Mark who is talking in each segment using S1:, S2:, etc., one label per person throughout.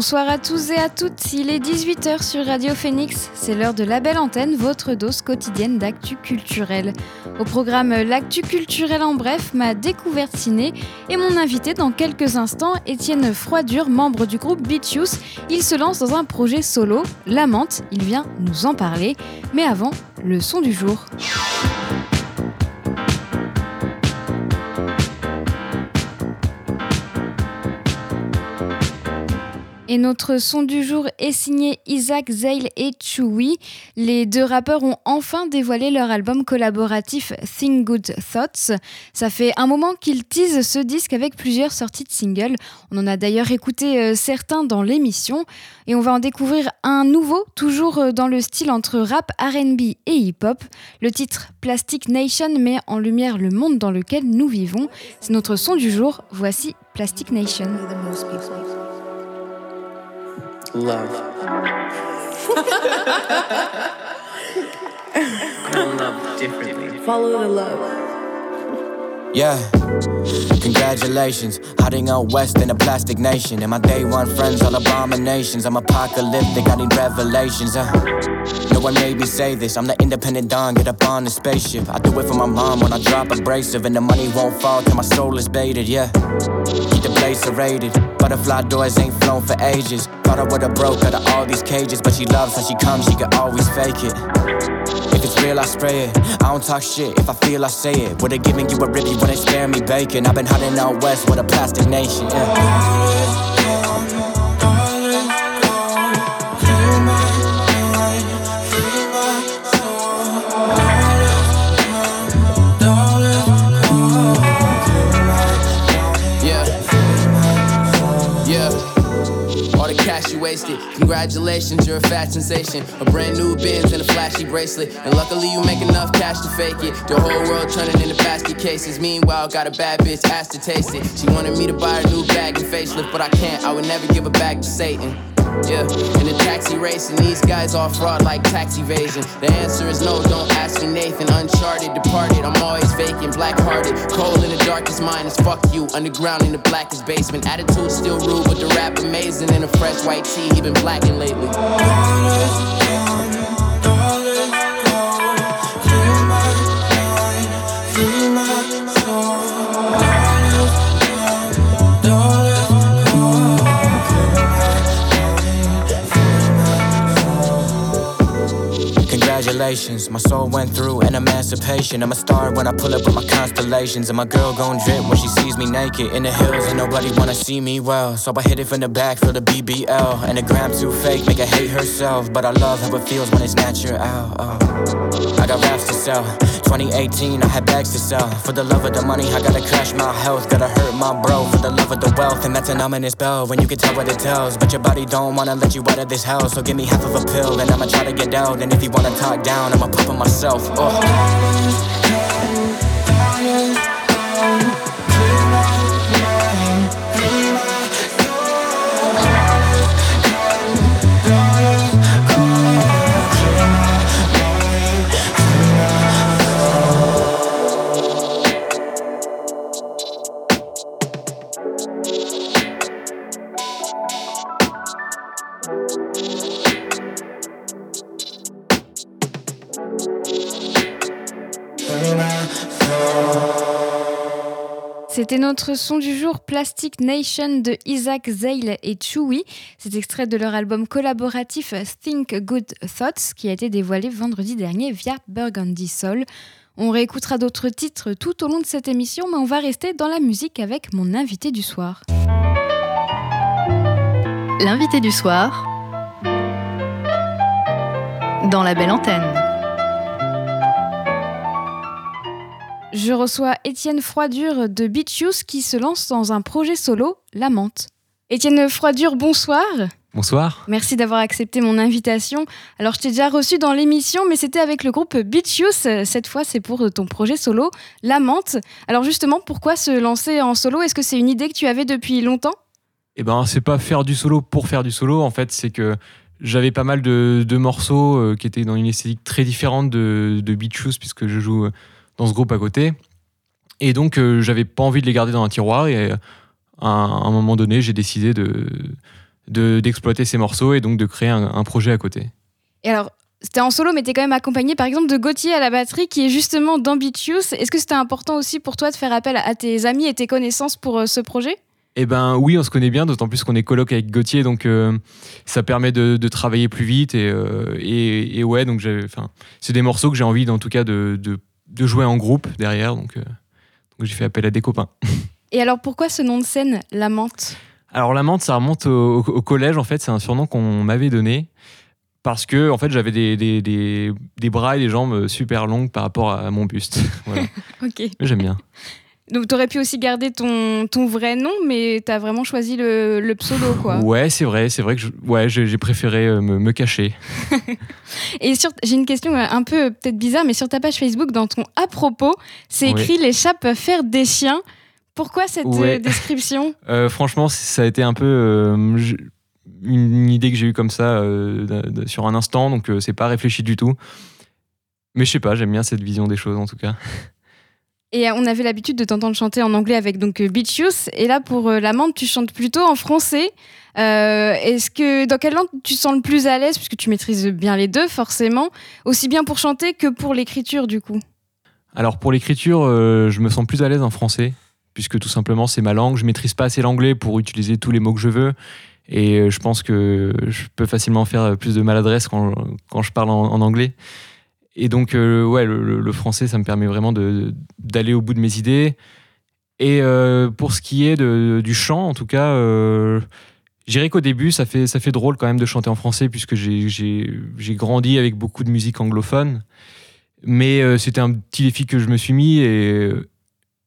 S1: Bonsoir à tous et à toutes, il est 18h sur Radio Phoenix, c'est l'heure de la belle antenne, votre dose quotidienne d'actu culturel. Au programme L'actu culturel en bref, ma découverte ciné et mon invité dans quelques instants, Étienne Froidure, membre du groupe Beatus. Il se lance dans un projet solo, Lamente, il vient nous en parler. Mais avant, le son du jour. Et notre son du jour est signé Isaac Zale et Chewy. Les deux rappeurs ont enfin dévoilé leur album collaboratif Think Good Thoughts. Ça fait un moment qu'ils teasent ce disque avec plusieurs sorties de singles. On en a d'ailleurs écouté euh, certains dans l'émission. Et on va en découvrir un nouveau, toujours euh, dans le style entre rap, RB et hip-hop. Le titre Plastic Nation met en lumière le monde dans lequel nous vivons. C'est notre son du jour. Voici Plastic Nation.
S2: Love. love differently.
S3: Follow the love.
S4: Yeah, congratulations. Hiding out west in a plastic nation. And my day one friends all abominations. I'm apocalyptic, I need revelations. Uh. No one made me say this. I'm the independent Don, get up on the spaceship. I do it for my mom when I drop abrasive. And the money won't fall till my soul is baited, yeah. Keep the place serrated. Butterfly doors ain't flown for ages. Thought I would've broke out of all these cages. But she loves how she comes, she can always fake it. If it's real, I spray it. I don't talk shit. If I feel, I say it. Would've given you a ribby when it spare me bacon. I've been hiding out west with a plastic nation. Yeah.
S5: Congratulations, you're a fat sensation. A brand new Benz and a flashy bracelet. And luckily, you make enough cash to fake it. The whole world turning into basket cases. Meanwhile, got a bad bitch asked to taste it. She wanted me to buy a new bag and facelift, but I can't. I would never give a bag to Satan. Yeah, in the taxi racing, these guys all fraud like tax evasion. The answer is no, don't ask me Nathan. Uncharted, departed, I'm always vacant, black hearted. Cold in the darkest mind is fuck you. Underground in the blackest basement. Attitude still rude, but the rap amazing. In a fresh white tee, he been blacking lately.
S4: My soul went through an emancipation. I'm a star when I pull up with my constellations. And my girl gon' drip when she sees me naked in the hills. And nobody wanna see me well. So I hit it from the back for the BBL. And the gram too fake, make her hate herself. But I love how it feels when it's natural. Oh. I got raps to sell. 2018, I had bags to sell. For the love of the money, I gotta crash my health. Gotta hurt my bro for the love of the wealth. And that's an ominous bell when you can tell what it tells. But your body don't wanna let you out of this hell. So give me half of a pill, and I'ma try to get out. And if you wanna talk down, I'ma pop on myself. Oh.
S1: C'était notre son du jour Plastic Nation de Isaac Zale et Chewy. C'est extrait de leur album collaboratif Think Good Thoughts qui a été dévoilé vendredi dernier via Burgundy Soul. On réécoutera d'autres titres tout au long de cette émission, mais on va rester dans la musique avec mon invité du soir.
S6: L'invité du soir dans la belle antenne.
S1: Je reçois Étienne Froidure de Beach qui se lance dans un projet solo, La Menthe. Étienne Froidure, bonsoir.
S3: Bonsoir.
S1: Merci d'avoir accepté mon invitation. Alors, je t'ai déjà reçu dans l'émission, mais c'était avec le groupe Beach Youth. Cette fois, c'est pour ton projet solo, La Menthe. Alors, justement, pourquoi se lancer en solo? Est-ce que c'est une idée que tu avais depuis longtemps?
S3: Eh ben, c'est pas faire du solo pour faire du solo. En fait, c'est que j'avais pas mal de, morceaux euh, qui étaient dans une esthétique très différente de, de Beach Youth, puisque je joue euh, dans ce groupe à côté. Et donc, euh, j'avais pas envie de les garder dans un tiroir. Et à un moment donné, j'ai décidé de d'exploiter ces morceaux et donc de créer un, projet à côté.
S1: Et alors, c'était en solo, mais tu es quand même accompagné par exemple de Gauthier à la batterie qui est justement d'Ambitious. Est-ce que c'était important aussi pour toi de faire appel à tes amis et tes connaissances pour euh, ce projet?
S3: Eh ben oui, on se connaît bien, d'autant plus qu'on est coloc avec Gauthier, donc euh, ça permet de, travailler plus vite et, euh, et, ouais, donc c'est des morceaux que j'ai envie, en tout cas, de, de, jouer en groupe derrière, donc, donc j'ai fait appel à des copains.
S1: Et alors pourquoi ce nom de scène, La Menthe
S3: alors la menthe, ça remonte au, collège, en fait, c'est un surnom qu'on m'avait donné parce que en fait j'avais des, des, des, bras et des jambes super longues par rapport à mon buste.
S1: ok.
S3: J'aime bien.
S1: Donc tu aurais pu aussi garder ton, ton vrai nom, mais tu as vraiment choisi le, le, pseudo, quoi.
S3: Ouais, c'est vrai, c'est vrai que ouais, j'ai préféré euh, me, me cacher.
S1: et j'ai une question euh, un peu peut-être bizarre, mais sur ta page Facebook, dans ton à propos, c'est écrit les chats peuvent faire des chiens. Pourquoi cette euh, description?
S3: Euh, Franchement, ça a été un peu euh, une idée que j'ai eue comme ça sur un instant, donc c'est pas réfléchi du tout. Mais je sais pas, j'aime bien cette vision des choses en tout cas.
S1: Et on avait l'habitude de t'entendre chanter en anglais avec donc Beach Youth, et là pour la menthe, tu chantes plutôt en français. Est-ce que dans quelle langue tu sens le plus à l'aise? Puisque tu maîtrises bien les deux forcément, aussi bien pour chanter que pour l'écriture du coup
S3: Alors pour l'écriture, je me sens plus à l'aise en français puisque tout simplement c'est ma langue. Je maîtrise pas assez l'anglais pour utiliser tous les mots que je veux. Et euh, je pense que je peux facilement faire plus de maladresse quand je parle en, anglais. Et donc, euh, ouais, le, français, ça me permet vraiment d'aller au bout de mes idées. Et euh, pour ce qui est du chant, en tout cas, euh, je dirais qu'au début, ça fait, ça fait drôle quand même de chanter en français, puisque j'ai grandi avec beaucoup de musique anglophone. Mais c'était un petit défi que je me suis mis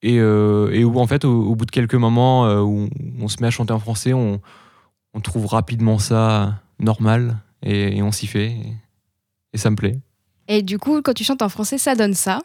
S3: et, euh, et, où en fait au, bout de quelques moments euh, où on se met à chanter en français, on, trouve rapidement ça normal et, on s'y fait et, ça me plaît.
S1: Et du coup, quand tu chantes en français, ça donne ça.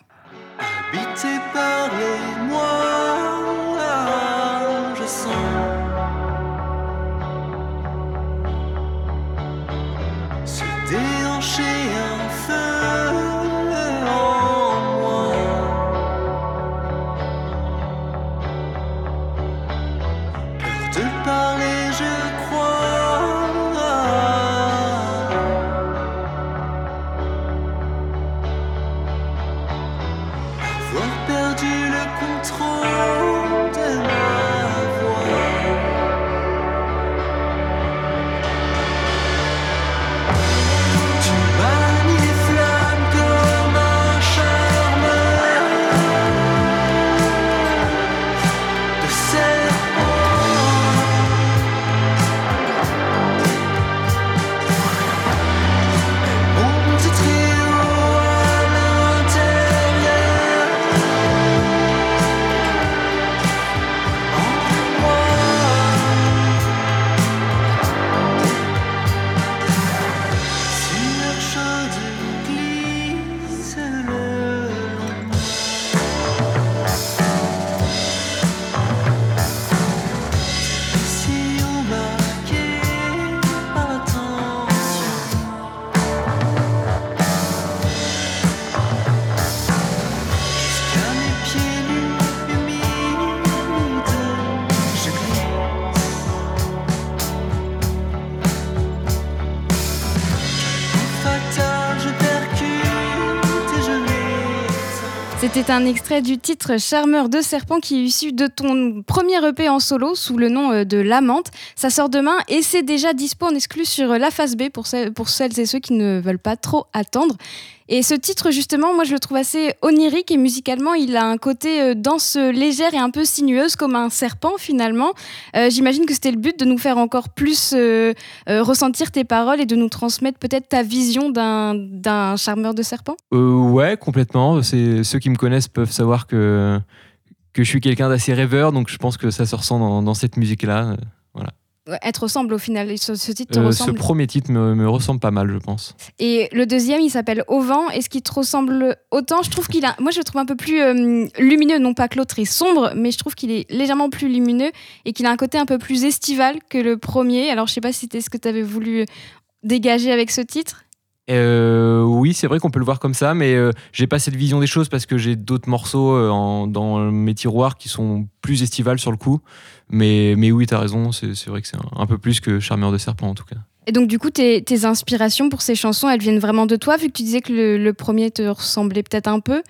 S1: C'est un extrait du titre Charmeur de serpent qui est issu de ton premier EP en solo sous le nom euh, de L'Amante. Ça sort demain et c'est déjà dispo en exclu sur la face B pour celles et ceux qui ne veulent pas trop attendre. Et ce titre, justement, moi, je le trouve assez onirique et musicalement, il a un côté euh, danse légère et un peu sinueuse, comme un serpent, finalement. Euh, j'imagine que c'était le but de nous faire encore plus euh, ressentir tes paroles et de nous transmettre peut-être ta vision d'un charmeur de serpent
S3: Ouais, complètement. Ceux qui me connaissent peuvent savoir que, que je suis quelqu'un d'assez rêveur, donc je pense que ça se ressent dans, dans cette musique-là. voilà.
S1: Te ressemble au final. Ce, ce titre te
S3: Euh, ce
S1: ressemble.
S3: premier titre me, me ressemble pas mal, je pense.
S1: Et le deuxième, il s'appelle Au vent. Est-ce qu'il te ressemble autant? Je trouve qu'il a. Moi, je le trouve un peu plus euh, lumineux. Non pas que l'autre est sombre, mais je trouve qu'il est légèrement plus lumineux et qu'il a un côté un peu plus estival que le premier. Alors, je sais pas si c'était ce que tu avais voulu dégager avec ce titre.
S3: Euh, oui, c'est vrai qu'on peut le voir comme ça, mais euh, j'ai pas cette vision des choses parce que j'ai d'autres morceaux euh, en- dans mes tiroirs qui sont plus estivales sur le coup. Mais, mais oui, t'as raison, c'est vrai que c'est un, un peu plus que Charmeur de serpent en tout cas.
S1: Et donc, du coup, tes, tes inspirations pour ces chansons, elles viennent vraiment de toi, vu que tu disais que le, le premier te ressemblait peut-être un peu?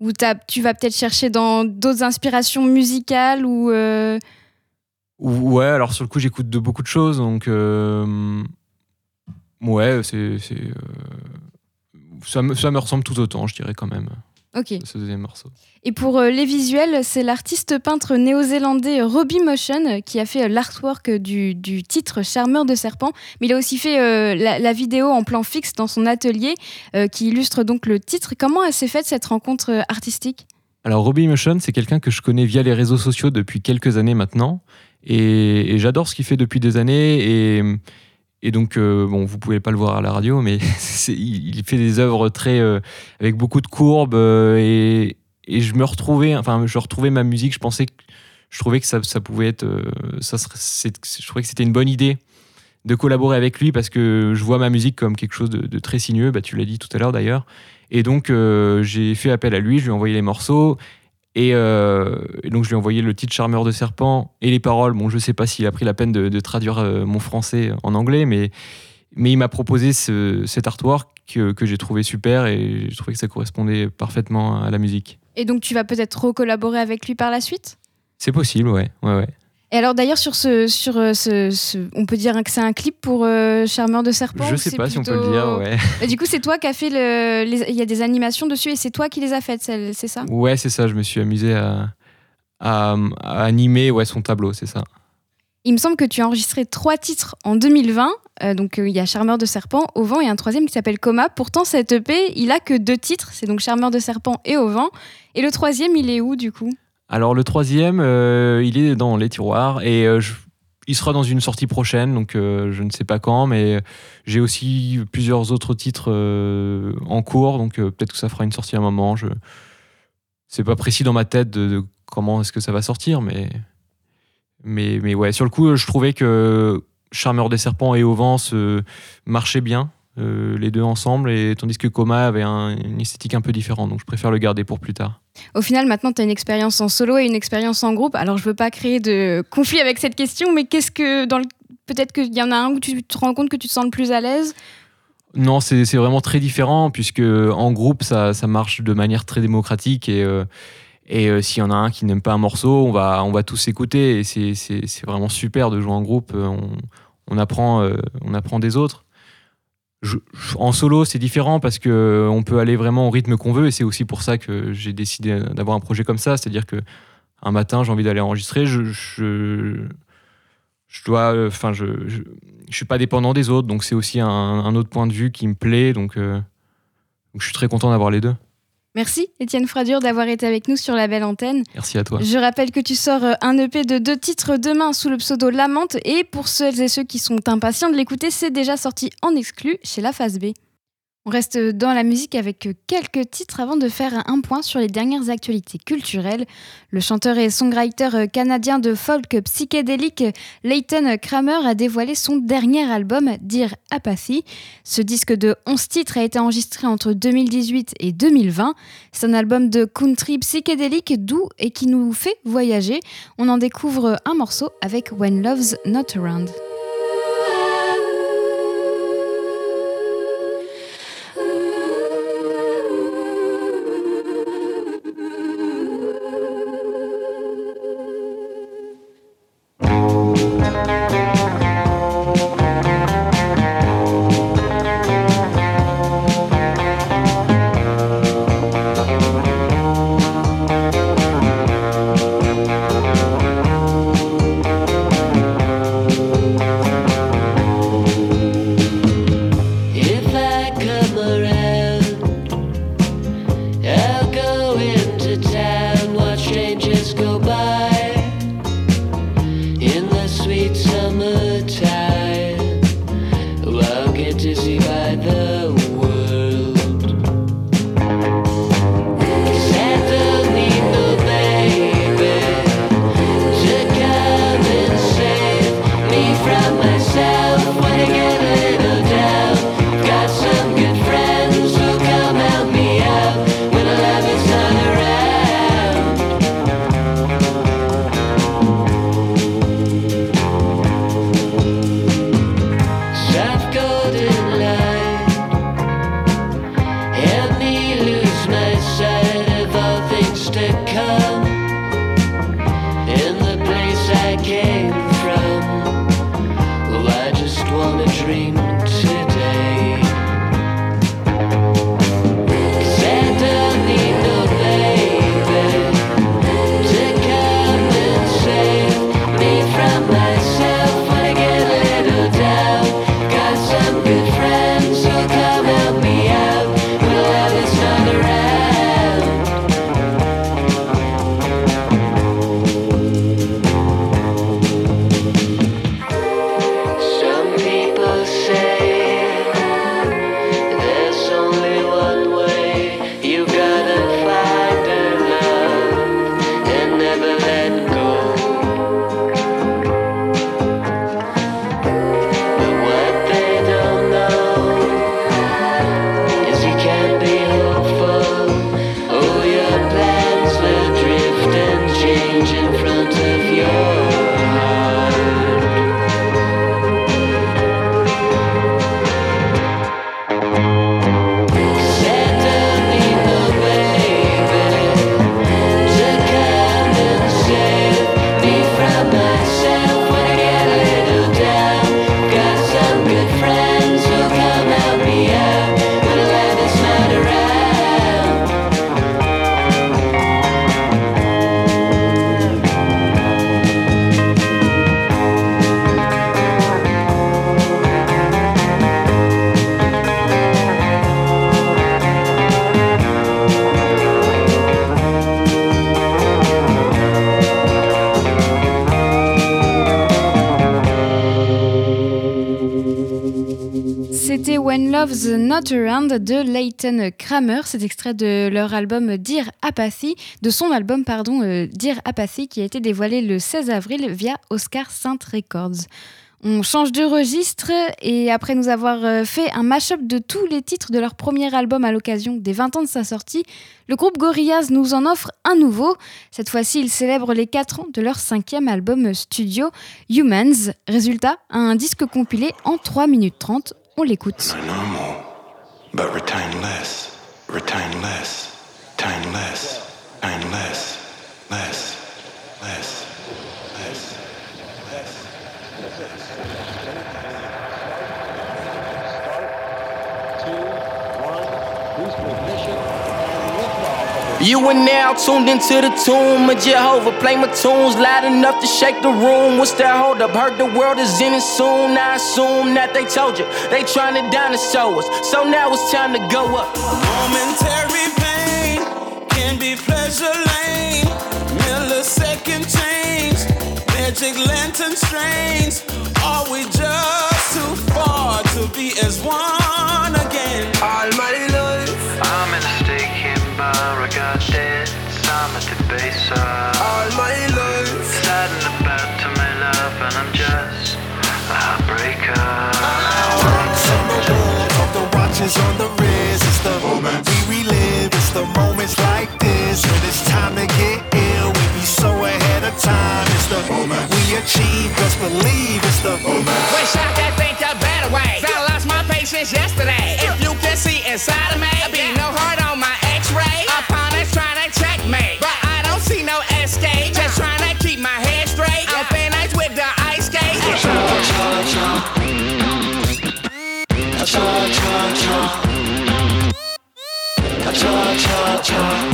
S1: Ou tu vas peut-être chercher dans d'autres inspirations musicales ou. euh,
S3: Ou- Ouais, alors sur le coup, j'écoute de beaucoup de choses, donc ouais, c'est euh, ça, me, ça me ressemble tout autant, je dirais quand même,
S1: Ok.
S3: ce deuxième morceau.
S1: Et pour euh, les visuels, c'est l'artiste peintre néo-zélandais Robbie Motion qui a fait euh, l'artwork du, du titre Charmeur de serpent, mais il a aussi fait euh, la, la vidéo en plan fixe dans son atelier euh, qui illustre donc le titre. Comment s'est faite cette rencontre euh, artistique?
S3: Alors Robbie Motion, c'est quelqu'un que je connais via les réseaux sociaux depuis quelques années maintenant, et, et j'adore ce qu'il fait depuis des années. Et, et donc, euh, bon, vous pouvez pas le voir à la radio, mais il, fait des œuvres très euh, avec beaucoup de courbes, euh, et, et je me retrouvais, enfin, je retrouvais ma musique. Je pensais que je trouvais que ça, pouvait être, euh, ça je trouvais que c'était une bonne idée de collaborer avec lui parce que je vois ma musique comme quelque chose de, de très sinueux. Bah, tu l'as dit tout à l'heure d'ailleurs. Et donc, j'ai fait appel à lui, je lui ai envoyé les morceaux. Et, euh, et donc, je lui ai envoyé le titre Charmeur de serpent et les paroles. Bon, je sais pas s'il a pris la peine de, de traduire euh, mon français en anglais, mais, mais il m'a proposé ce, cet artwork que, que j'ai trouvé super et j'ai trouvé que ça correspondait parfaitement à la musique.
S1: Et donc tu vas peut-être recollaborer avec lui par la suite?
S3: C'est possible, ouais. ouais, ouais.
S1: Et alors d'ailleurs sur ce, sur euh, ce, ce- on peut dire que c'est un clip pour euh, Charmeur de serpent
S3: je sais pas si on peut le dire, ouais.
S1: Et du coup c'est toi qui as fait le, les- il y a des animations dessus et c'est toi qui les as faites, c'est ça?
S3: Ouais, c'est ça, je me suis amusé à, à, à animer ouais, son tableau, c'est ça.
S1: Il me semble que tu as enregistré trois titres en 2020. Euh, donc euh, il y a Charmeur de serpent, Au vent et un troisième qui s'appelle Coma. Pourtant cet EP, il a que deux titres, c'est donc Charmeur de serpent et Au vent. Et le troisième, il est où du coup?
S3: Alors le troisième, euh, il est dans les tiroirs et euh, il sera dans une sortie prochaine, donc euh, je ne sais pas quand, mais j'ai aussi plusieurs autres titres en cours, donc peut-être que ça fera une sortie à un moment. Je... C'est pas précis dans ma tête de, de comment est-ce que ça va sortir, mais... mais mais ouais, sur le coup, je trouvais que Charmeur des serpents et Au vent se marchaient bien. Euh, les deux ensemble, et tandis que Coma avait un- une esthétique un peu différente, donc je préfère le garder pour plus tard.
S1: Au final, maintenant, tu as une expérience en solo et une expérience en groupe. Alors, je veux pas créer de conflit avec cette question, mais qu'est-ce que dans le... Peut-être qu'il y en a un où tu te rends compte que tu te sens le plus à l'aise?
S3: Non, c'est vraiment très différent puisque en groupe ça, ça marche de manière très démocratique et, euh, et euh, s'il y en a un qui n'aime pas un morceau, on va, on va tous écouter et c'est- vraiment super de jouer en groupe. On, on apprend, euh, on apprend des autres. En solo, c'est différent parce que euh, on peut aller vraiment au rythme qu'on veut et c'est aussi pour ça que j'ai décidé d'avoir un projet comme ça. C'est-à-dire que un matin, j'ai envie d'aller enregistrer, je, je, dois, euh, enfin, je, je, suis pas dépendant des autres, donc c'est aussi un, autre point de vue qui me plaît. Donc, euh, donc je suis très content d'avoir les deux.
S1: Merci, Étienne Fradure, d'avoir été avec nous sur la belle antenne.
S3: Merci à toi.
S1: Je rappelle que tu sors euh, un EP de deux titres demain sous le pseudo Lamente. Et pour celles et ceux qui sont impatients de l'écouter, c'est déjà sorti en exclu chez La Phase B. On reste dans la musique avec quelques titres avant de faire un point sur les dernières actualités culturelles. Le chanteur et songwriter canadien de folk psychédélique Leighton Kramer a dévoilé son dernier album, Dear Apathy. Ce disque de 11 titres a été enregistré entre 2018 et 2020. C'est un album de country psychédélique doux et qui nous fait voyager. On en découvre un morceau avec When Love's Not Around. Not Around de Leighton Kramer. C'est extrait de leur album Dear Apathy, de son album pardon, euh, Dear Apathy qui a été dévoilé le 16 avril via Oscar Saint Records. On change de registre et après nous avoir euh, fait un mash-up de tous les titres de leur premier album à l'occasion des 20 ans de sa sortie, le groupe Gorillaz nous en offre un nouveau. Cette fois-ci, ils célèbrent les 4 ans de leur cinquième album studio, Humans. Résultat, un disque compilé en 3 minutes 30. On l'écoute.
S7: but retain less, retain less, retain less, tain less, less, less, less, less. less.
S5: You are now tuned into the tomb of Jehovah. Play my tunes loud enough to shake the room. What's that hold up? Heard the world is in it soon. I assume that they told you they trying to dinosaur us. So now it's time to go up.
S8: Momentary pain can be pleasure lane. Millisecond change, magic lantern strains. Are we just too far to be as one again? Almighty
S9: I got dead. I'm at the base of
S8: life.
S9: Sliding about to my love, and I'm just a heartbreaker.
S8: On the wall, of the watches on the wrist. It's the moments we relive. It's the moments like this when it's time to get ill. We be so ahead of time. It's the moment we achieve. Just believe it's the moment.
S10: Wish I could think a better way. I lost my patience yesterday. If you can see inside
S8: Take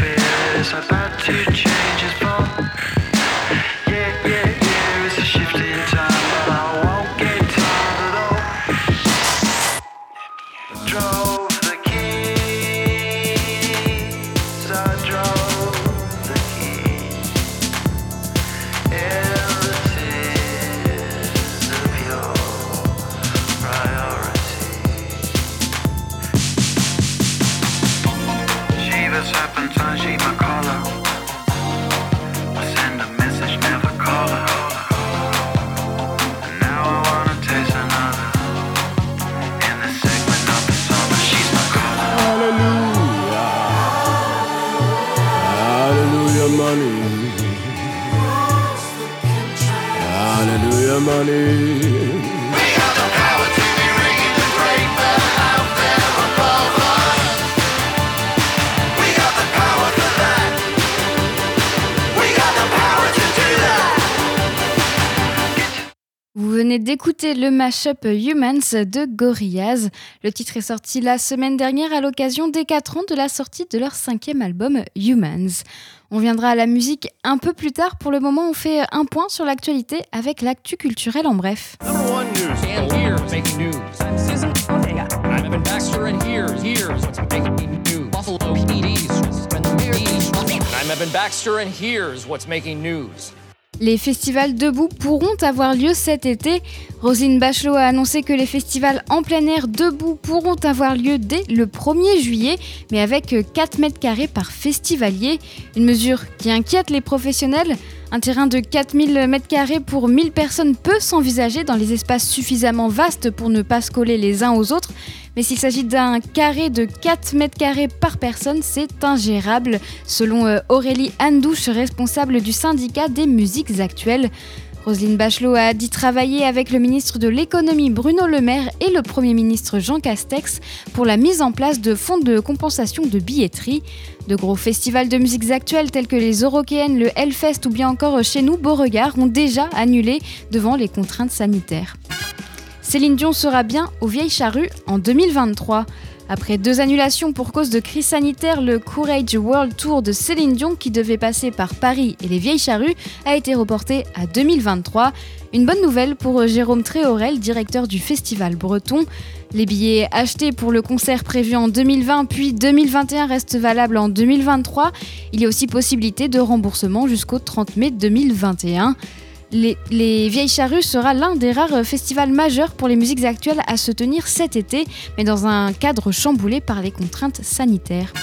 S1: le mashup Humans de Gorillaz. Le titre est sorti la semaine dernière à l'occasion des 4 ans de la sortie de leur cinquième album Humans. On viendra à la musique un peu plus tard. Pour le moment, on fait un point sur l'actualité avec l'actu culturel en bref.
S11: Number one news. And here's making news. I'm Evan Baxter, and here's here's what's making news?
S1: Les festivals debout pourront avoir lieu cet été. Roselyne Bachelot a annoncé que les festivals en plein air debout pourront avoir lieu dès le 1er juillet, mais avec 4 mètres carrés par festivalier. Une mesure qui inquiète les professionnels. Un terrain de 4000 m2 pour 1000 personnes peut s'envisager dans les espaces suffisamment vastes pour ne pas se coller les uns aux autres. Mais s'il s'agit d'un carré de 4 mètres carrés par personne, c'est ingérable, selon euh, Aurélie Andouche, responsable du syndicat des musiques actuelles. Roselyne Bachelot a dit travailler avec le ministre de l'économie Bruno Le Maire et le Premier ministre Jean Castex pour la mise en place de fonds de compensation de billetterie. De gros festivals de musiques actuelles tels que les Eurokéennes, le Hellfest ou bien encore chez nous Beauregard ont déjà annulé devant les contraintes sanitaires. Céline Dion sera bien aux Vieilles Charrues en 2023. Après deux annulations pour cause de crise sanitaire, le Courage World Tour de Céline Dion, qui devait passer par Paris et les Vieilles Charrues, a été reporté à 2023. Une bonne nouvelle pour Jérôme Tréorel, directeur du festival breton. Les billets achetés pour le concert prévu en 2020 puis 2021 restent valables en 2023. Il y a aussi possibilité de remboursement jusqu'au 30 mai 2021. Les, les, Vieilles Charrues sera l'un des rares festivals majeurs pour les musiques actuelles à se tenir cet été, mais dans un cadre chamboulé par les contraintes sanitaires.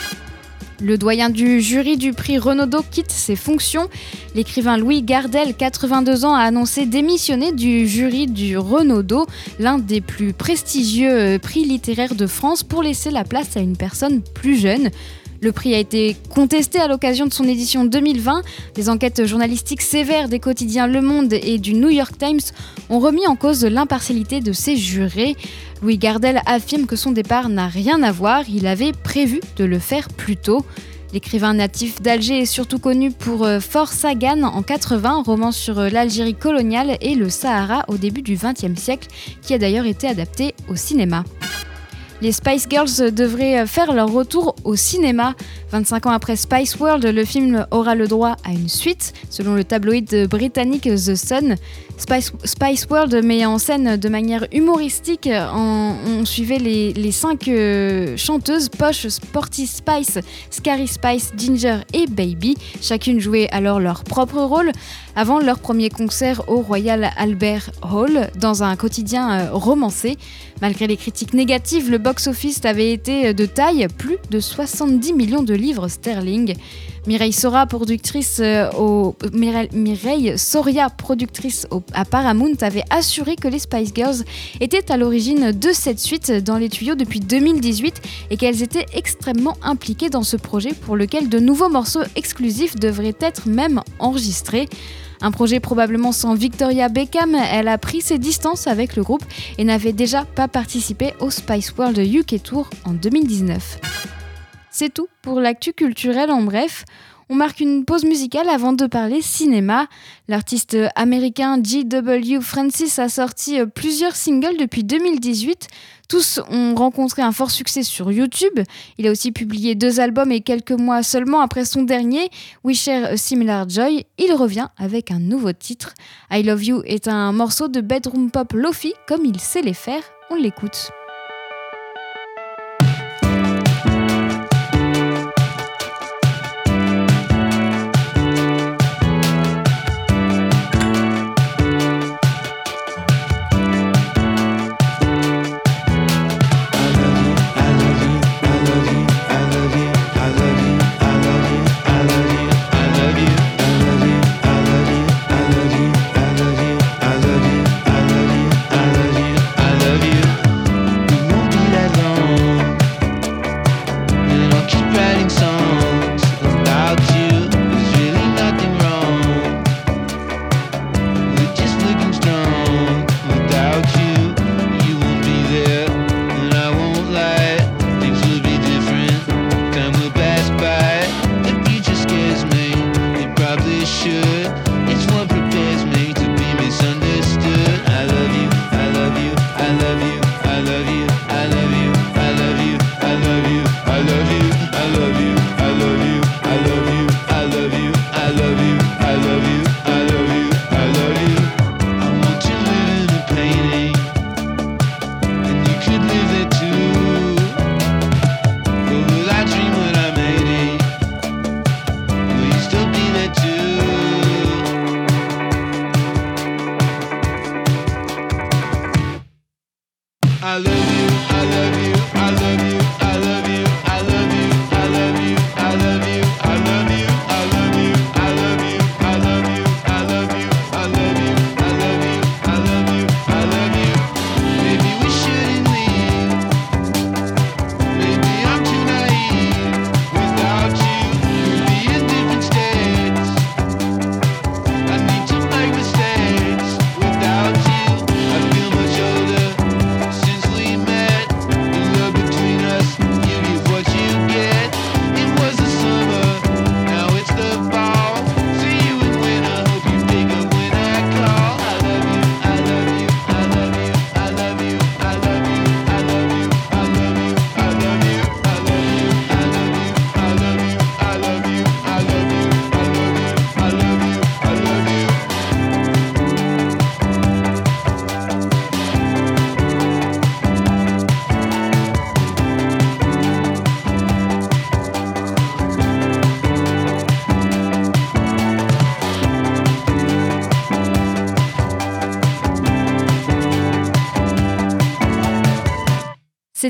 S1: Le doyen du jury du prix Renaudot quitte ses fonctions. L'écrivain Louis Gardel, 82 ans, a annoncé démissionner du jury du Renaudot, l'un des plus prestigieux prix littéraires de France, pour laisser la place à une personne plus jeune. Le prix a été contesté à l'occasion de son édition 2020. Des enquêtes journalistiques sévères des quotidiens Le Monde et du New York Times ont remis en cause l'impartialité de ses jurés. Louis Gardel affirme que son départ n'a rien à voir, il avait prévu de le faire plus tôt. L'écrivain natif d'Alger est surtout connu pour Fort Sagan en 80, roman sur l'Algérie coloniale et le Sahara au début du XXe siècle, qui a d'ailleurs été adapté au cinéma. Les Spice Girls devraient faire leur retour au cinéma. 25 ans après Spice World, le film aura le droit à une suite, selon le tabloïd britannique The Sun. Spice, World met en scène de manière humoristique, on suivait les, cinq euh, chanteuses Posh, Sporty Spice, Scary Spice, Ginger et Baby. Chacune jouait alors leur propre rôle avant leur premier concert au Royal Albert Hall dans un quotidien euh, romancé. Malgré les critiques négatives, le box-office avait été de taille, plus de 70 millions de livres sterling. Mireille Sora, productrice euh, au Mireille Soria, productrice à Paramount, avait assuré que les Spice Girls étaient à l'origine de cette suite dans les tuyaux depuis 2018 et qu'elles étaient extrêmement impliquées dans ce projet pour lequel de nouveaux morceaux exclusifs devraient être même enregistrés. Un projet probablement sans Victoria Beckham, elle a pris ses distances avec le groupe et n'avait déjà pas participé au Spice World UK Tour en 2019. C'est tout pour l'actu culturel en bref. On marque une pause musicale avant de parler cinéma. L'artiste américain G.W. Francis a sorti plusieurs singles depuis 2018. Tous ont rencontré un fort succès sur YouTube. Il a aussi publié deux albums et quelques mois seulement après son dernier, We Share a Similar Joy, il revient avec un nouveau titre. I Love You est un morceau de bedroom pop lofi comme il sait les faire. On l'écoute.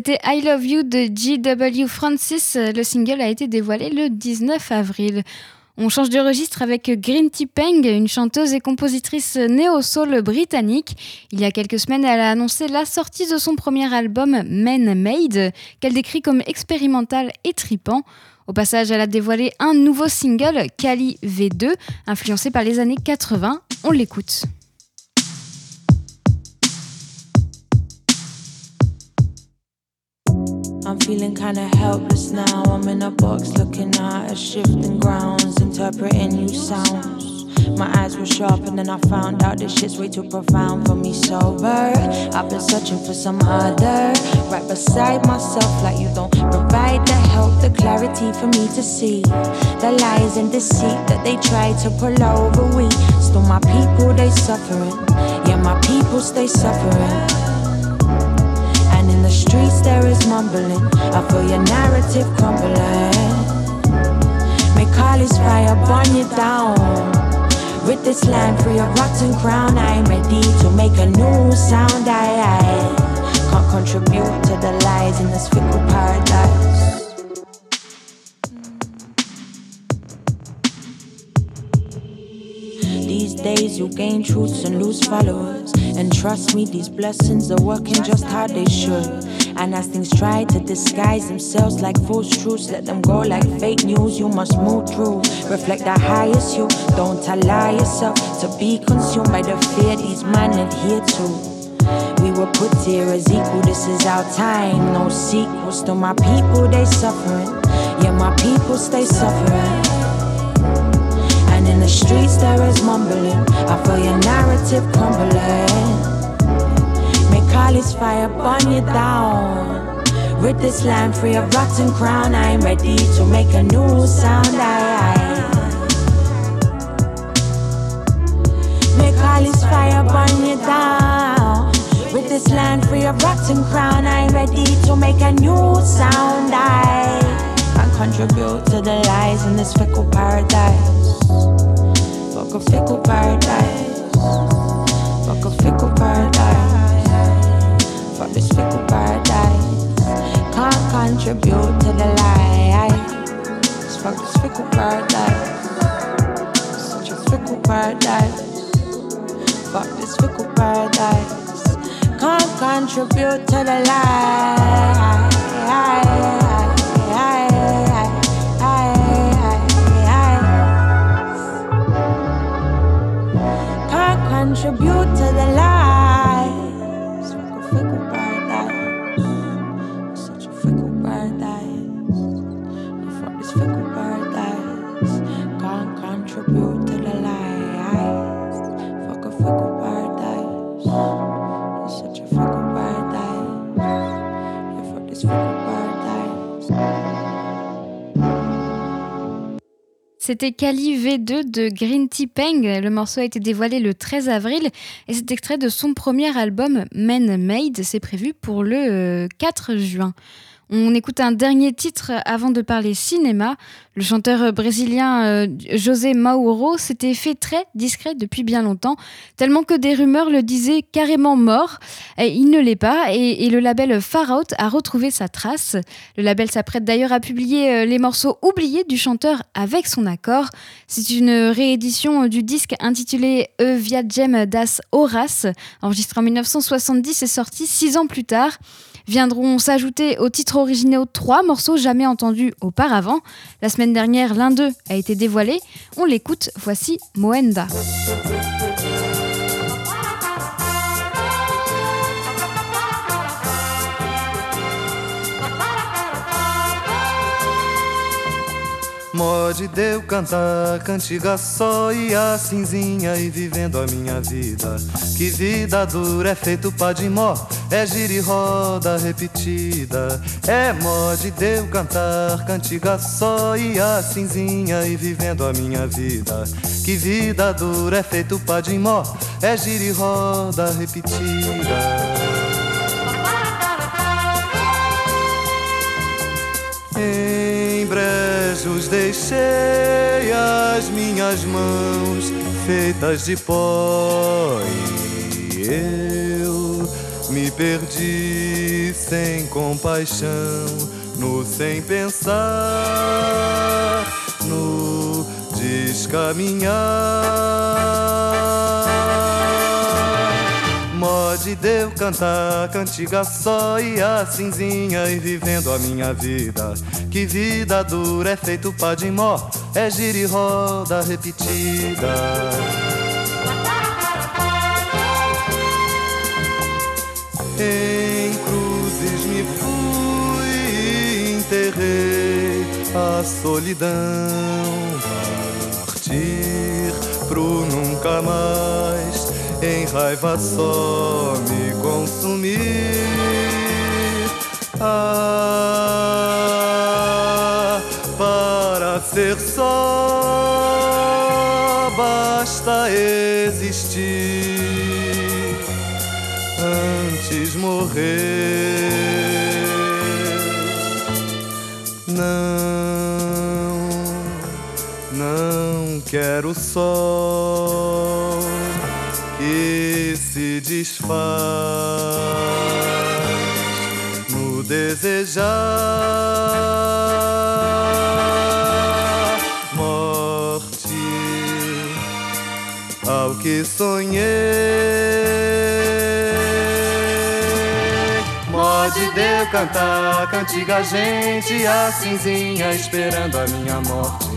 S1: C'était I Love You de G.W. Francis. Le single a été dévoilé le 19 avril. On change de registre avec Green Tea Peng, une chanteuse et compositrice néo-soul britannique. Il y a quelques semaines, elle a annoncé la sortie de son premier album Man Made, qu'elle décrit comme expérimental et tripant. Au passage, elle a dévoilé un nouveau single, Kali V2, influencé par les années 80. On l'écoute.
S12: I'm feeling kinda helpless now. I'm in a box looking at a shifting grounds, interpreting new sounds. My eyes were sharp and then I found out this shit's way too profound for me sober. I've been searching for some other right beside myself, like you don't provide the help, the clarity for me to see the lies and deceit that they try to pull over. We still my people, they suffering. Yeah, my people stay suffering streets there is mumbling. I feel your narrative crumbling. Make all this fire burn you down. Rid this land free of rotten crown. I'm ready to make a new sound. I, I can't contribute to the lies in this fickle paradise. Days you gain truths and lose followers. And trust me, these blessings are working just how they should. And as things try to disguise themselves like false truths, let them go like fake news. You must move through, reflect the highest you. Don't allow yourself to be consumed by the fear these men adhere to. We were put here as equal, this is our time, no sequels. To my people, they suffering. Yeah, my people stay suffering in the streets there is mumbling. I feel your narrative crumbling. Make all this fire burn you down. Rid this land free of rotten crown. I'm ready to make a new sound. I, I. Make all this fire burn you down. Rid this land free of rotten crown. I'm ready to make a new sound. I contribute to the lies in this fickle paradise. A fickle paradise. Fuck a fickle paradise. Fuck this fickle paradise. Can't contribute to the lies. Fuck this fickle paradise. Such a fickle paradise. Fuck this fickle paradise. Can't contribute to the lies. Contribute
S1: C'était Kali V2 de Green Tea Peng. Le morceau a été dévoilé le 13 avril et c'est extrait de son premier album Man Made. C'est prévu pour le 4 euh, juin. On écoute un dernier titre avant de parler cinéma. Le chanteur brésilien euh, José Mauro s'était fait très discret depuis bien longtemps, tellement que des rumeurs le disaient carrément mort. Et il ne l'est pas et, le label Far Out a retrouvé sa trace. Le label s'apprête d'ailleurs à publier euh, les morceaux oubliés du chanteur avec son accord. C'est une réédition du disque intitulé E Viagem das Horas, enregistré en 1970 et sorti six ans plus tard viendront s'ajouter aux titres originaux trois morceaux jamais entendus auparavant. La semaine dernière, l'un d'eux a été dévoilé. On l'écoute, voici Moenda.
S13: Mode deu cantar cantiga só e a cinzinha e vivendo a minha vida. Que vida dura é feito pá de mó, é gira e roda repetida. É mode deu cantar cantiga só e a cinzinha e vivendo a minha vida. Que vida dura é feito pá de mó, é gira e roda repetida. Deixei as minhas mãos feitas de pó e eu me perdi sem compaixão, no sem pensar, no descaminhar. Mode deu cantar cantiga só e a cinzinha e vivendo a minha vida. Que vida dura é feito pá de mó, é gira e roda repetida. Em cruzes me fui e enterrei a solidão. Partir pro nunca mais, raiva só me consumir. Ah, para ser só basta existir antes morrer. Não, não quero se desfaz no desejar morte ao que sonhei. Mode deu cantar cantiga gente, a cinzinha esperando a minha morte.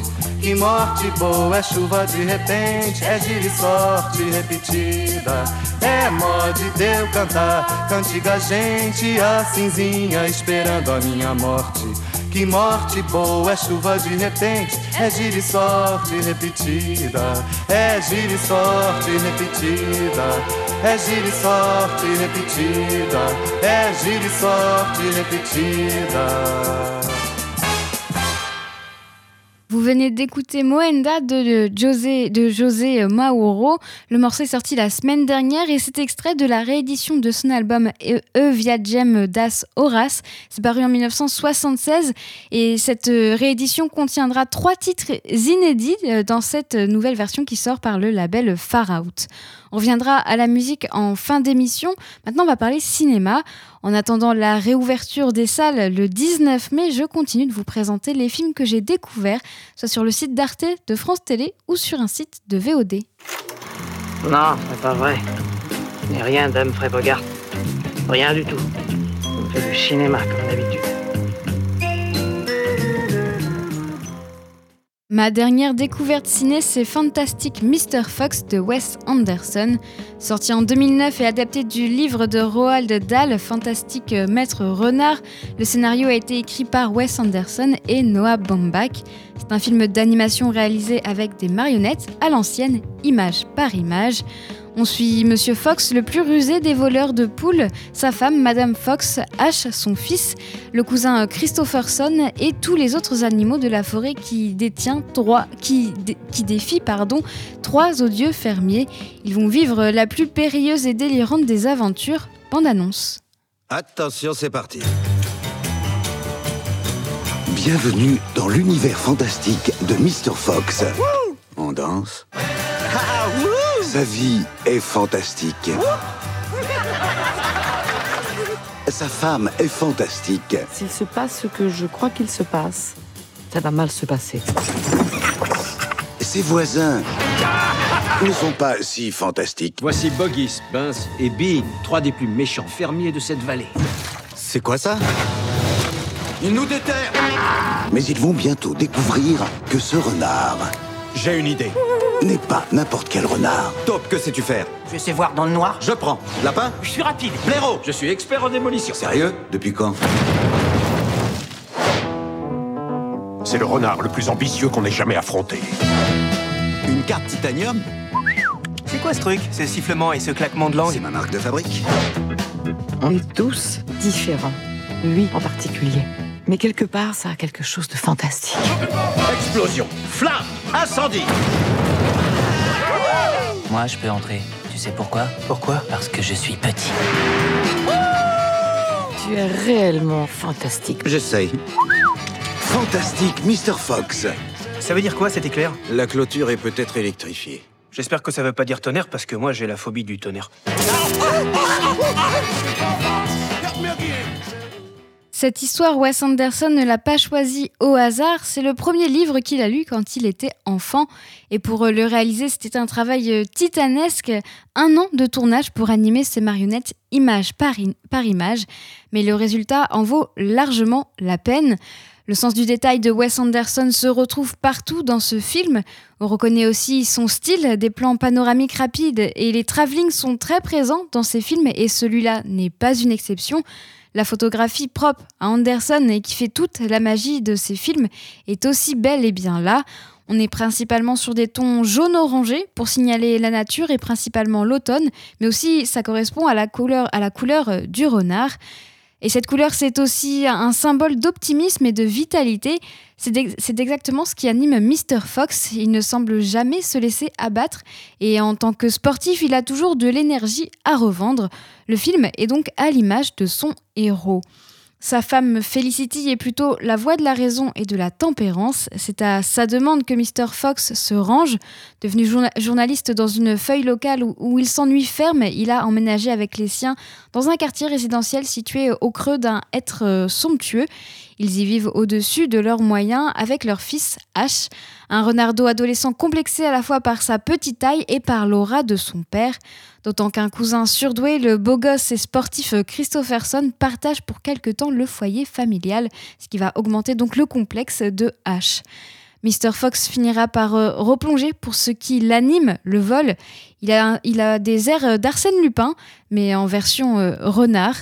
S13: Que morte boa é chuva de repente, é gira e sorte repetida. É mode deu cantar cantiga gente, a cinzinha esperando a minha morte. Que morte boa é chuva de repente, é gira e sorte repetida. É gira e sorte repetida. É gira e sorte repetida. É gira e sorte repetida.
S1: Vous venez d'écouter Moenda de, José, de Mauro. Le morceau est sorti la semaine dernière et c'est extrait de la réédition de son album E E Viagem das Horas. C'est paru en 1976 et cette euh, réédition contiendra trois titres inédits euh, dans cette nouvelle version qui sort par le label Far Out. On reviendra à la musique en fin d'émission. Maintenant, on va parler cinéma. En attendant la réouverture des salles le 19 mai, je continue de vous présenter les films que j'ai découverts, soit sur le site d'Arte, de France Télé ou sur un site de VOD.
S14: Non, c'est pas vrai. Je n'ai rien d'Humphrey Bogart. Rien du tout. On fait du cinéma comme d'habitude.
S1: Ma dernière découverte ciné, c'est Fantastic Mr. Fox de Wes Anderson. Sorti en 2009 et adapté du livre de Roald Dahl, Fantastique Maître Renard, le scénario a été écrit par Wes Anderson et Noah Baumbach. C'est un film d'animation réalisé avec des marionnettes à l'ancienne, image par image. On suit Monsieur Fox, le plus rusé des voleurs de poules, sa femme, Madame Fox, Ash, son fils, le cousin Christopherson et tous les autres animaux de la forêt qui détient trois, qui, dé- qui défient pardon, trois odieux fermiers. Ils vont vivre la plus périlleuse et délirante des aventures. Bande annonce.
S15: Attention, c'est parti. Bienvenue dans l'univers fantastique de Mr. Fox. On danse. Sa vie est fantastique. Sa femme est fantastique.
S16: S'il se passe ce que je crois qu'il se passe, ça va mal se passer.
S15: Ses voisins ne sont pas si fantastiques.
S17: Voici Boggy, Spence et Bean, trois des plus méchants fermiers de cette vallée.
S15: C'est quoi ça?
S17: Ils nous déterrent
S15: Mais ils vont bientôt découvrir que ce renard
S17: J'ai une idée.
S15: N'est pas n'importe quel renard.
S17: Top, que sais-tu faire
S14: Je sais voir dans le noir.
S17: Je prends. Lapin
S14: Je suis rapide.
S17: Blaireau Je suis expert en démolition.
S15: Sérieux Depuis quand
S7: C'est le renard le plus ambitieux qu'on ait jamais affronté.
S17: Une carte titanium
S18: C'est quoi ce truc, ce sifflement et ce claquement de langue
S15: C'est ma marque de fabrique.
S16: On est tous différents. Lui en particulier. Mais quelque part, ça a quelque chose de fantastique.
S17: Explosion Flamme Incendie
S19: Moi, je peux entrer. Tu sais pourquoi?
S18: Pourquoi?
S19: Parce que je suis petit.
S16: Tu es réellement fantastique.
S15: J'essaye. Fantastique Mr. Fox.
S18: Ça veut dire quoi cet éclair?
S15: La clôture est peut-être électrifiée.
S18: J'espère que ça veut pas dire tonnerre parce que moi j'ai la phobie du tonnerre.
S1: Cette histoire, Wes Anderson ne l'a pas choisie au hasard. C'est le premier livre qu'il a lu quand il était enfant. Et pour euh, le réaliser, c'était un travail euh, titanesque. Un an de tournage pour animer ces marionnettes image par, par image. Mais le résultat en vaut largement la peine. Le sens du détail de Wes Anderson se retrouve partout dans ce film. On reconnaît aussi son style, des plans panoramiques rapides et les travelling sont très présents dans ces films et celui-là n'est pas une exception. La photographie propre à Anderson et qui fait toute la magie de ces films est aussi belle et bien là. On est principalement sur des tons jaune-orangé pour signaler la nature et principalement l'automne, mais aussi ça correspond à la couleur, à la couleur euh, du renard. Et cette couleur, c'est aussi un symbole d'optimisme et de vitalité. C'est exactement ce qui anime Mr. Fox. Il ne semble jamais se laisser abattre et en tant que sportif, il a toujours de l'énergie à revendre. Le film est donc à l'image de son héros. Sa femme Felicity est plutôt la voix de la raison et de la tempérance. C'est à sa demande que Mr. Fox se range. Devenu journaliste dans une feuille locale où, il s'ennuie ferme, il a emménagé avec les siens dans un quartier résidentiel situé au creux d'un être euh, somptueux. Ils y vivent au-dessus de leurs moyens avec leur fils Ash, un renardeau adolescent complexé à la fois par sa petite taille et par l'aura de son père. D'autant qu'un cousin surdoué, le beau gosse et sportif Christopherson, partage pour quelque temps le foyer familial, ce qui va augmenter donc le complexe de Ash. Mr. Fox finira par euh, replonger pour ce qui l'anime, le vol. Il a, des airs d'Arsène Lupin, mais en version euh, renard.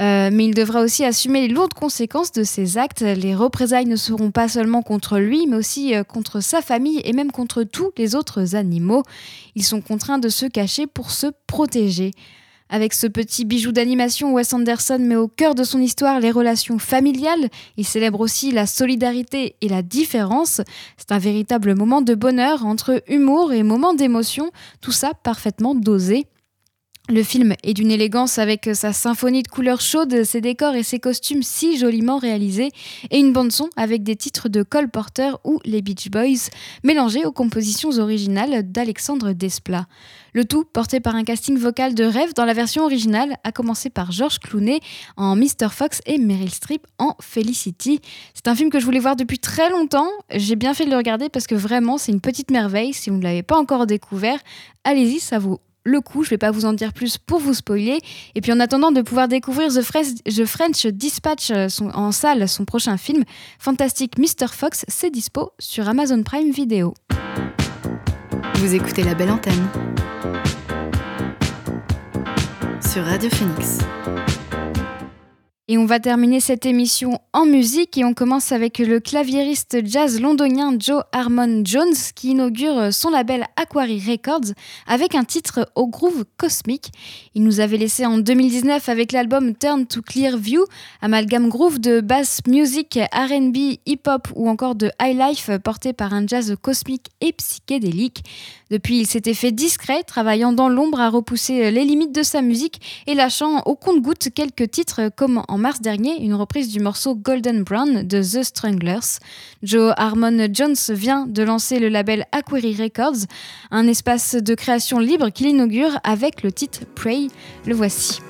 S1: Euh, mais il devra aussi assumer les lourdes conséquences de ses actes. Les représailles ne seront pas seulement contre lui, mais aussi contre sa famille et même contre tous les autres animaux. Ils sont contraints de se cacher pour se protéger. Avec ce petit bijou d'animation, Wes Anderson met au cœur de son histoire les relations familiales. Il célèbre aussi la solidarité et la différence. C'est un véritable moment de bonheur entre humour et moment d'émotion, tout ça parfaitement dosé. Le film est d'une élégance avec sa symphonie de couleurs chaudes, ses décors et ses costumes si joliment réalisés, et une bande-son avec des titres de Cole Porter ou les Beach Boys, mélangés aux compositions originales d'Alexandre Desplat. Le tout porté par un casting vocal de rêve dans la version originale, à commencer par George Clooney en Mr. Fox et Meryl Streep en Felicity. C'est un film que je voulais voir depuis très longtemps. J'ai bien fait de le regarder parce que vraiment, c'est une petite merveille. Si vous ne l'avez pas encore découvert, allez-y, ça vaut le coup. Je ne vais pas vous en dire plus pour vous spoiler. Et puis en attendant de pouvoir découvrir The, French Dispatch euh, en salle, son prochain film, Fantastic Mr. Fox, c'est dispo sur Amazon Prime Video.
S6: Vous écoutez la belle antenne sur Radio Phoenix.
S1: Et on va terminer cette émission en musique et on commence avec le claviériste jazz londonien Joe Harmon Jones qui inaugure son label Aquari Records avec un titre au groove cosmique. Il nous avait laissé en 2019 avec l'album Turn to Clear View, amalgame groove de bass music, R&B, hip-hop ou encore de high life porté par un jazz cosmique et psychédélique. Depuis, il s'était fait discret, travaillant dans l'ombre à repousser les limites de sa musique et lâchant au compte-goutte quelques titres comme en mars dernier une reprise du morceau Golden Brown de The Stranglers. Joe Harmon Jones vient de lancer le label Aquery Records, un espace de création libre qu'il inaugure avec le titre Pray. Le voici.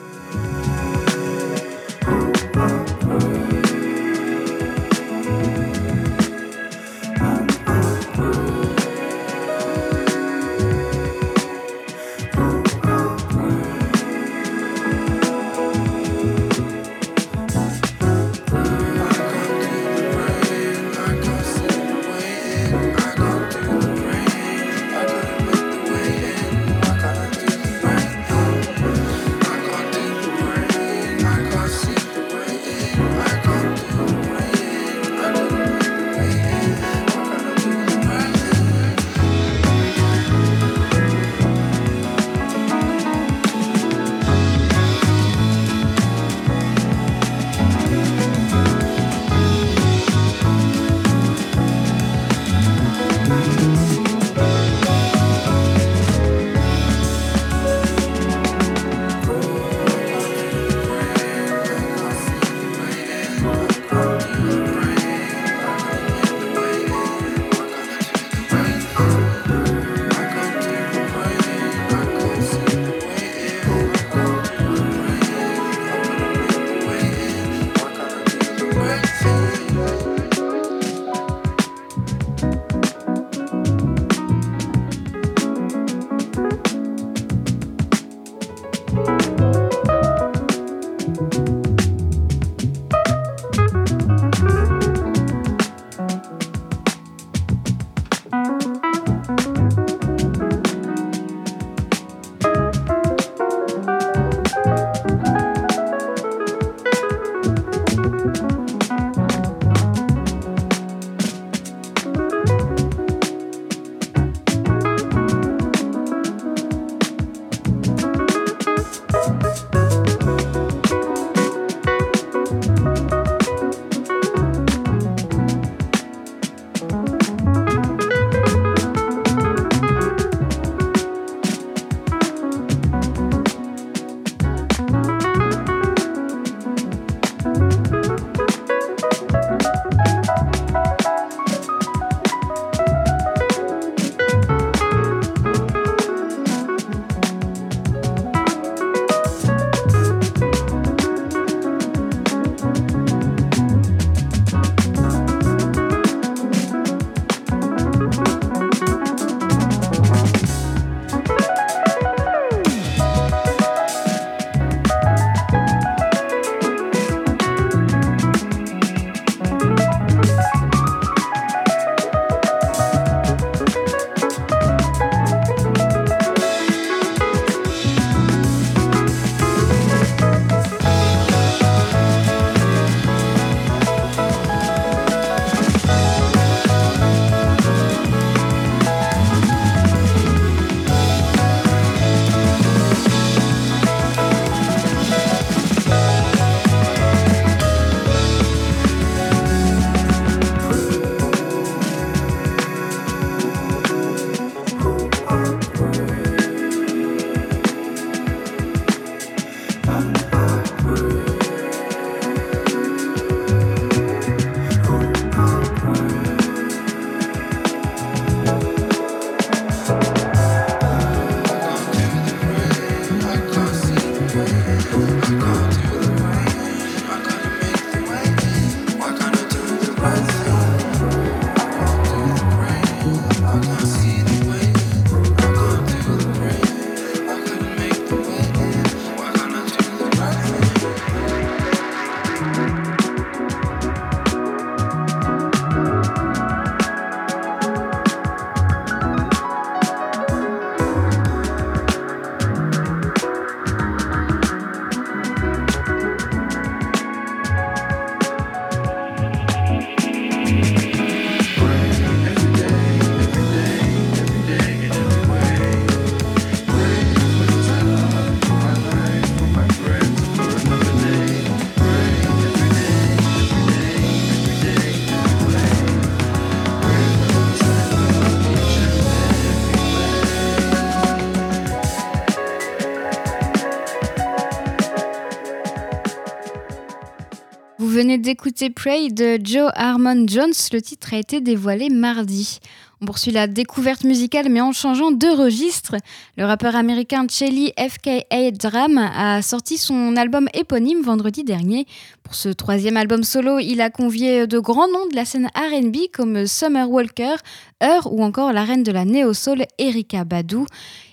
S1: Vous venez d'écouter Pray de Joe Harmon Jones. Le titre a été dévoilé mardi. On poursuit la découverte musicale, mais en changeant de registre. Le rappeur américain Chelly FKA Dram a sorti son album éponyme vendredi dernier. Pour ce troisième album solo, il a convié de grands noms de la scène RB comme Summer Walker, Heur ou encore la reine de la néo-soul Erika Badu.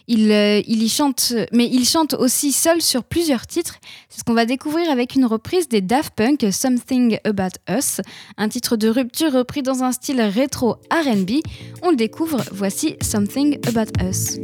S1: Il, euh, il y chante, mais il chante aussi seul sur plusieurs titres. C'est ce qu'on va découvrir avec une reprise des Daft Punk, Something About Us, un titre de rupture repris dans un style rétro RB. On le découvre, voici Something About Us.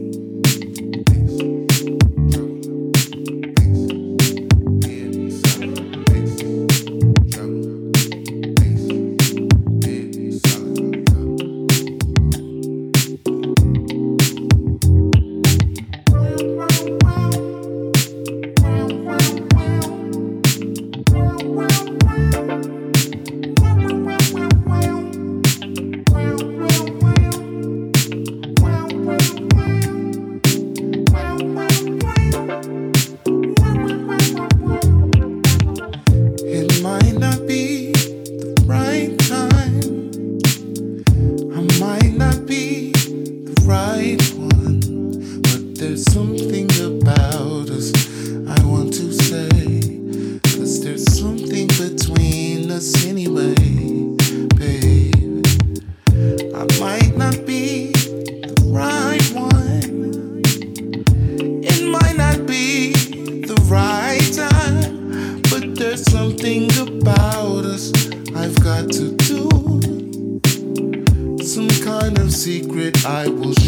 S20: I will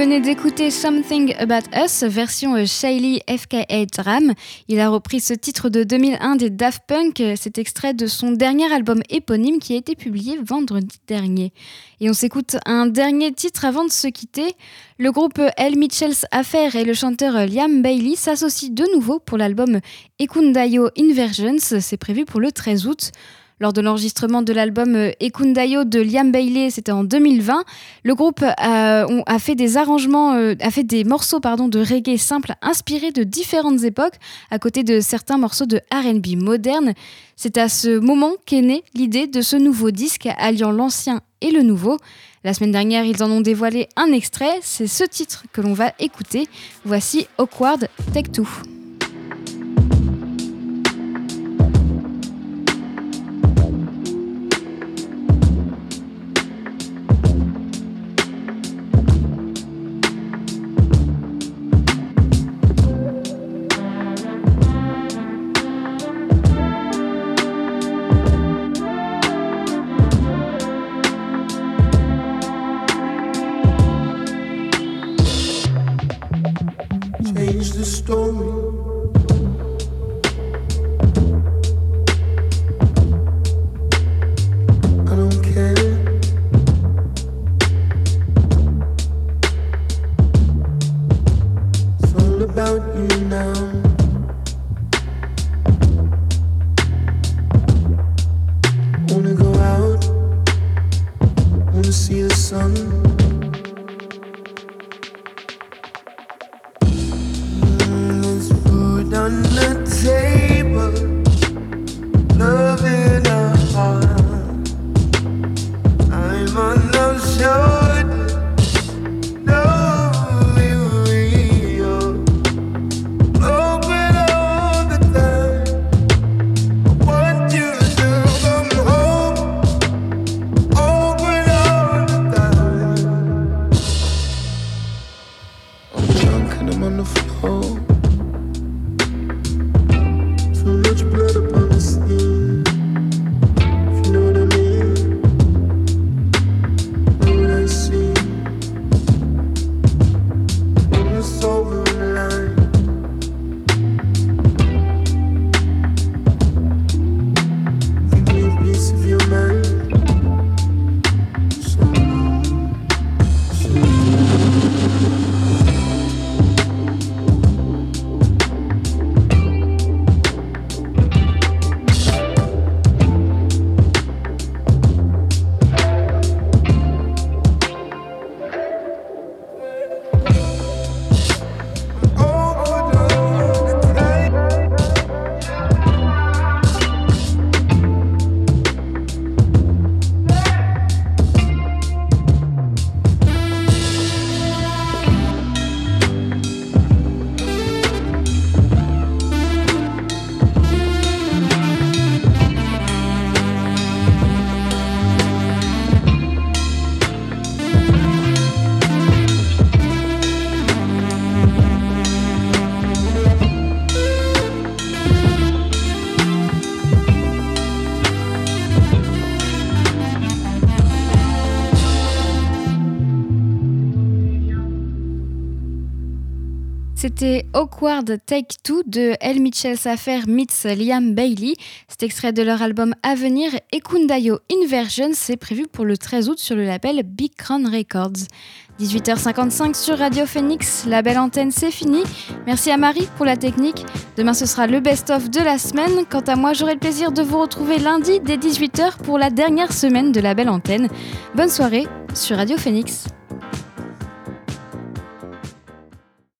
S1: venez d'écouter Something About Us, version euh, Shiley FK8 Ram. Il a repris ce titre de 2001 des Daft Punk, cet extrait de son dernier album éponyme qui a été publié vendredi dernier. Et on s'écoute un dernier titre avant de se quitter. Le groupe L. Mitchell's Affair et le chanteur Liam Bailey s'associent de nouveau pour l'album Ekundayo Inversions. C'est prévu pour le 13 août. Lors de l'enregistrement de l'album euh, Ekundayo de Liam Bailey, c'était en 2020, le groupe euh, a, fait des arrangements, euh, a fait des morceaux pardon, de reggae simple inspirés de différentes époques, à côté de certains morceaux de RB moderne. C'est à ce moment qu'est née l'idée de ce nouveau disque alliant l'ancien et le nouveau. La semaine dernière, ils en ont dévoilé un extrait, c'est ce titre que l'on va écouter. Voici Awkward
S20: Tech
S1: 2. Awkward Take Two de L. Mitchell Safer meets Liam Bailey. Cet extrait de leur album à venir, Ekundayo Inversion, c'est prévu pour le 13 août sur le label Big Crown Records. 18h55 sur Radio Phoenix, la belle antenne c'est fini. Merci à Marie pour la technique. Demain ce sera le best-of de la semaine. Quant à moi, j'aurai le plaisir de vous retrouver lundi dès 18h pour la dernière semaine de la belle antenne. Bonne soirée sur Radio Phoenix.